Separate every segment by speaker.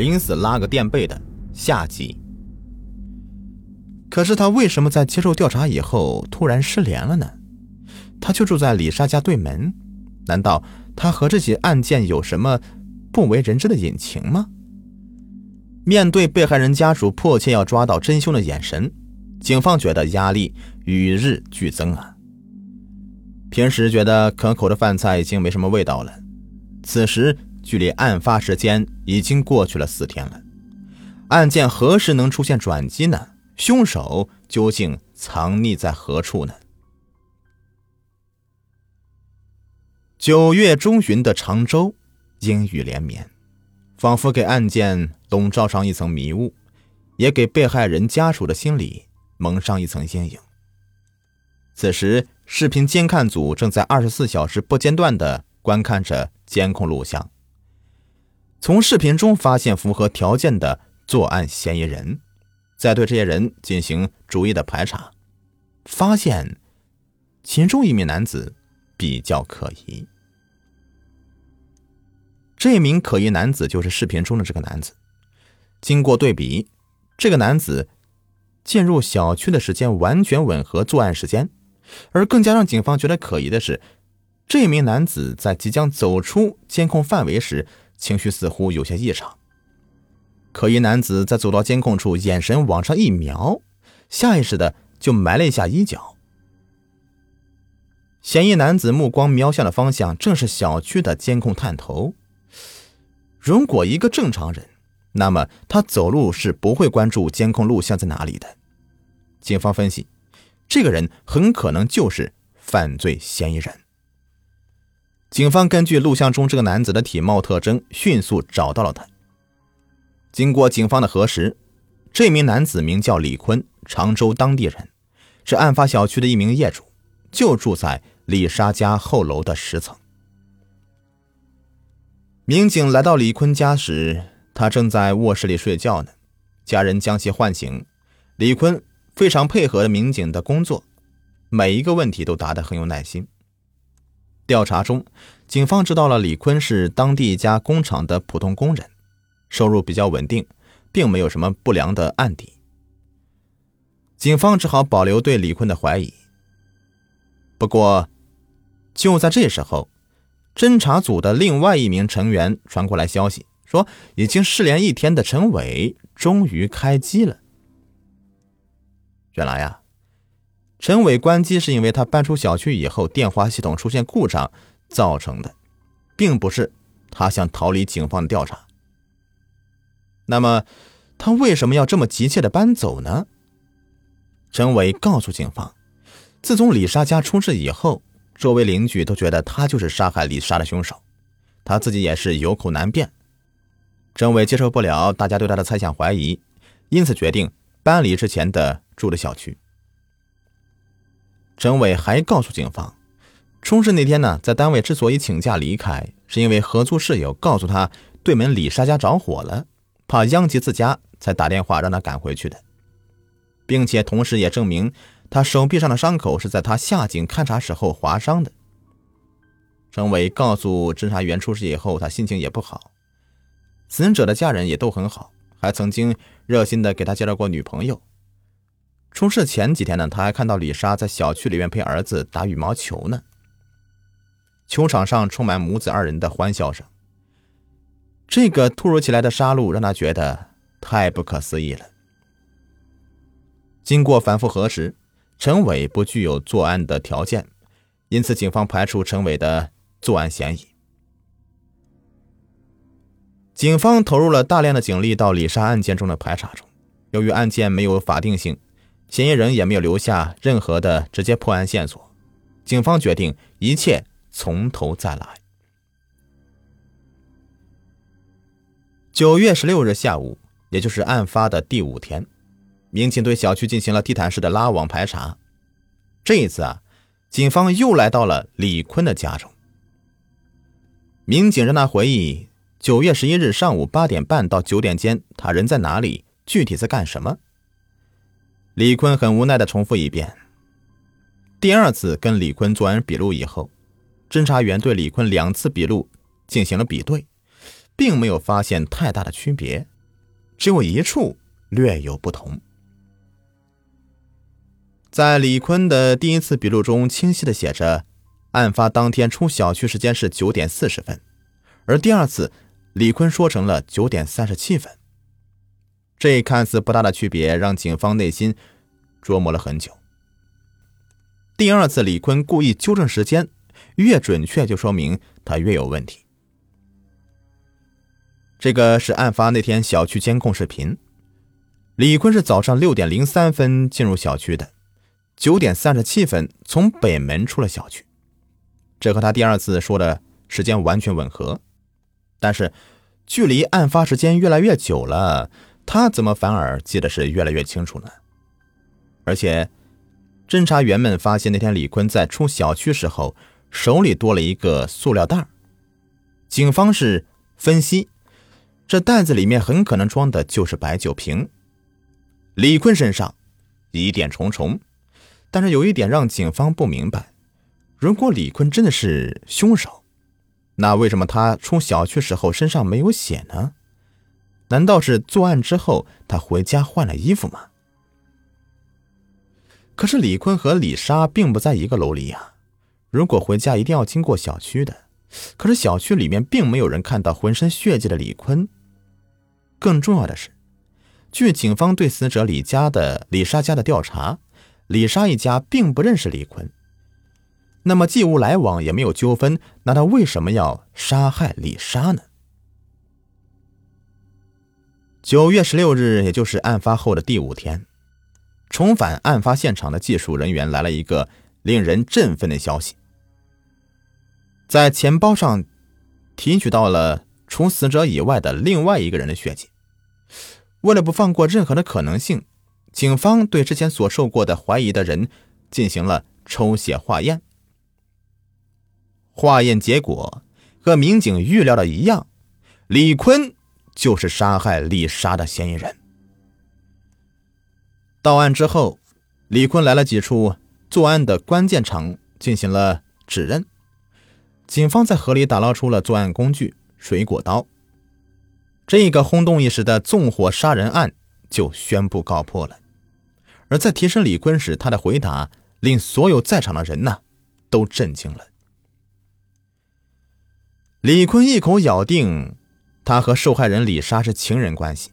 Speaker 1: 临死拉个垫背的下集。可是他为什么在接受调查以后突然失联了呢？他就住在李莎家对门，难道他和这起案件有什么不为人知的隐情吗？面对被害人家属迫切要抓到真凶的眼神，警方觉得压力与日俱增啊。平时觉得可口的饭菜已经没什么味道了，此时距离案发时间已经过去了四天了，案件何时能出现转机呢？凶手究竟藏匿在何处呢？九月中旬的常州，阴雨连绵，仿佛给案件笼罩上一层迷雾，也给被害人家属的心里蒙上一层阴影。此时，视频监看组正在二十四小时不间断的观看着监控录像，从视频中发现符合条件的作案嫌疑人。再对这些人进行逐一的排查，发现其中一名男子比较可疑。这名可疑男子就是视频中的这个男子。经过对比，这个男子进入小区的时间完全吻合作案时间，而更加让警方觉得可疑的是，这名男子在即将走出监控范围时，情绪似乎有些异常。可疑男子在走到监控处，眼神往上一瞄，下意识的就埋了一下衣角。嫌疑男子目光瞄向的方向正是小区的监控探头。如果一个正常人，那么他走路是不会关注监控录像在哪里的。警方分析，这个人很可能就是犯罪嫌疑人。警方根据录像中这个男子的体貌特征，迅速找到了他。经过警方的核实，这名男子名叫李坤，常州当地人，是案发小区的一名业主，就住在李莎家后楼的十层。民警来到李坤家时，他正在卧室里睡觉呢，家人将其唤醒。李坤非常配合民警的工作，每一个问题都答得很有耐心。调查中，警方知道了李坤是当地一家工厂的普通工人。收入比较稳定，并没有什么不良的案底。警方只好保留对李坤的怀疑。不过，就在这时候，侦查组的另外一名成员传过来消息，说已经失联一天的陈伟终于开机了。原来呀，陈伟关机是因为他搬出小区以后电话系统出现故障造成的，并不是他想逃离警方的调查。那么，他为什么要这么急切的搬走呢？陈伟告诉警方，自从李莎家出事以后，周围邻居都觉得他就是杀害李莎的凶手，他自己也是有口难辩。陈伟接受不了大家对他的猜想怀疑，因此决定搬离之前的住的小区。陈伟还告诉警方，出事那天呢，在单位之所以请假离开，是因为合租室友告诉他，对门李莎家着火了。怕殃及自家，才打电话让他赶回去的，并且同时也证明他手臂上的伤口是在他下井勘察时候划伤的。陈伟告诉侦查员，出事以后他心情也不好，死者的家人也都很好，还曾经热心的给他介绍过女朋友。出事前几天呢，他还看到李莎在小区里面陪儿子打羽毛球呢，球场上充满母子二人的欢笑声。这个突如其来的杀戮让他觉得太不可思议了。经过反复核实，陈伟不具有作案的条件，因此警方排除陈伟的作案嫌疑。警方投入了大量的警力到李莎案件中的排查中。由于案件没有法定性，嫌疑人也没有留下任何的直接破案线索，警方决定一切从头再来。九月十六日下午，也就是案发的第五天，民警对小区进行了地毯式的拉网排查。这一次啊，警方又来到了李坤的家中。民警让他回忆九月十一日上午八点半到九点间，他人在哪里，具体在干什么。李坤很无奈的重复一遍。第二次跟李坤做完笔录以后，侦查员对李坤两次笔录进行了比对。并没有发现太大的区别，只有一处略有不同。在李坤的第一次笔录中，清晰的写着，案发当天出小区时间是九点四十分，而第二次，李坤说成了九点三十七分。这看似不大的区别，让警方内心琢磨了很久。第二次，李坤故意纠正时间，越准确就说明他越有问题。这个是案发那天小区监控视频，李坤是早上六点零三分进入小区的。九点三十七分从北门出了小区，这和他第二次说的时间完全吻合。但是，距离案发时间越来越久了，他怎么反而记得是越来越清楚呢？而且，侦查员们发现那天李坤在出小区时候手里多了一个塑料袋警方是分析，这袋子里面很可能装的就是白酒瓶。李坤身上疑点重重。但是有一点让警方不明白：如果李坤真的是凶手，那为什么他出小区时候身上没有血呢？难道是作案之后他回家换了衣服吗？可是李坤和李莎并不在一个楼里呀，如果回家一定要经过小区的，可是小区里面并没有人看到浑身血迹的李坤。更重要的是，据警方对死者李家的李莎家的调查。李莎一家并不认识李坤，那么既无来往也没有纠纷，那他为什么要杀害李莎呢？九月十六日，也就是案发后的第五天，重返案发现场的技术人员来了一个令人振奋的消息：在钱包上提取到了除死者以外的另外一个人的血迹。为了不放过任何的可能性。警方对之前所受过的怀疑的人进行了抽血化验，化验结果和民警预料的一样，李坤就是杀害李莎的嫌疑人。到案之后，李坤来了几处作案的关键场进行了指认，警方在河里打捞出了作案工具水果刀，这个轰动一时的纵火杀人案就宣布告破了。而在提审李坤时，他的回答令所有在场的人呢都震惊了。李坤一口咬定，他和受害人李莎是情人关系，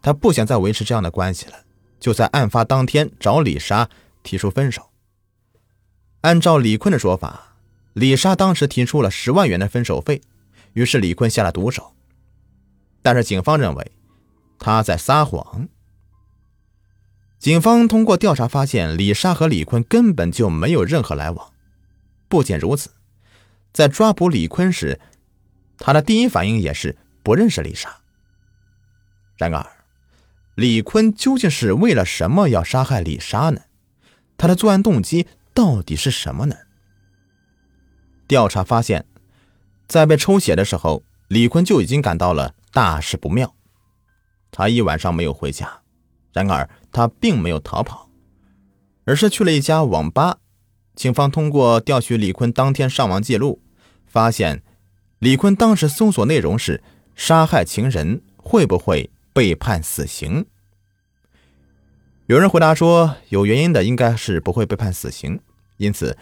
Speaker 1: 他不想再维持这样的关系了，就在案发当天找李莎提出分手。按照李坤的说法，李莎当时提出了十万元的分手费，于是李坤下了毒手。但是警方认为他在撒谎。警方通过调查发现，李莎和李坤根本就没有任何来往。不仅如此，在抓捕李坤时，他的第一反应也是不认识丽莎。然而，李坤究竟是为了什么要杀害李莎呢？他的作案动机到底是什么呢？调查发现，在被抽血的时候，李坤就已经感到了大事不妙，他一晚上没有回家。然而，他并没有逃跑，而是去了一家网吧。警方通过调取李坤当天上网记录，发现李坤当时搜索内容是“杀害情人会不会被判死刑”。有人回答说，有原因的应该是不会被判死刑，因此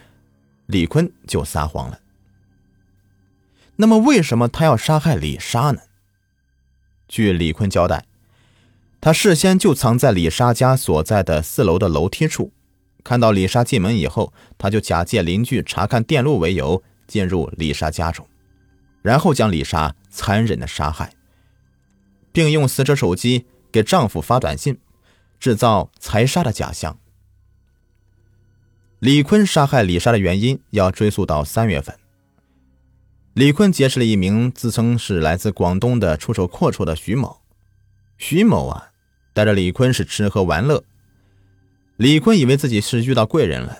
Speaker 1: 李坤就撒谎了。那么，为什么他要杀害李莎呢？据李坤交代。他事先就藏在李莎家所在的四楼的楼梯处，看到李莎进门以后，他就假借邻居查看电路为由进入李莎家中，然后将李莎残忍的杀害，并用死者手机给丈夫发短信，制造财杀的假象。李坤杀害李莎的原因要追溯到三月份，李坤结识了一名自称是来自广东的出手阔绰的徐某。徐某啊，带着李坤是吃喝玩乐。李坤以为自己是遇到贵人了，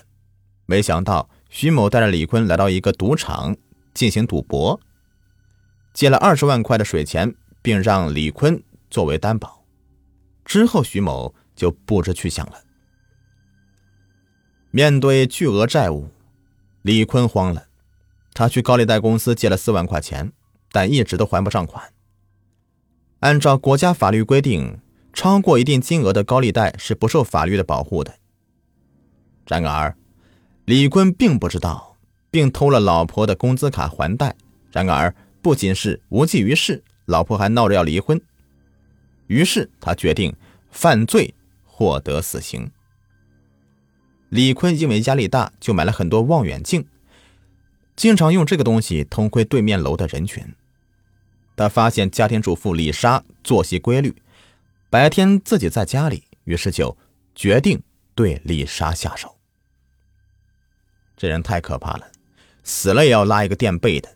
Speaker 1: 没想到徐某带着李坤来到一个赌场进行赌博，借了二十万块的水钱，并让李坤作为担保。之后，徐某就不知去向了。面对巨额债务，李坤慌了，他去高利贷公司借了四万块钱，但一直都还不上款。按照国家法律规定，超过一定金额的高利贷是不受法律的保护的。然而，李坤并不知道，并偷了老婆的工资卡还贷。然而，不仅是无济于事，老婆还闹着要离婚。于是他决定犯罪，获得死刑。李坤因为压力大，就买了很多望远镜，经常用这个东西偷窥对面楼的人群。他发现家庭主妇李莎作息规律，白天自己在家里，于是就决定对李莎下手。这人太可怕了，死了也要拉一个垫背的。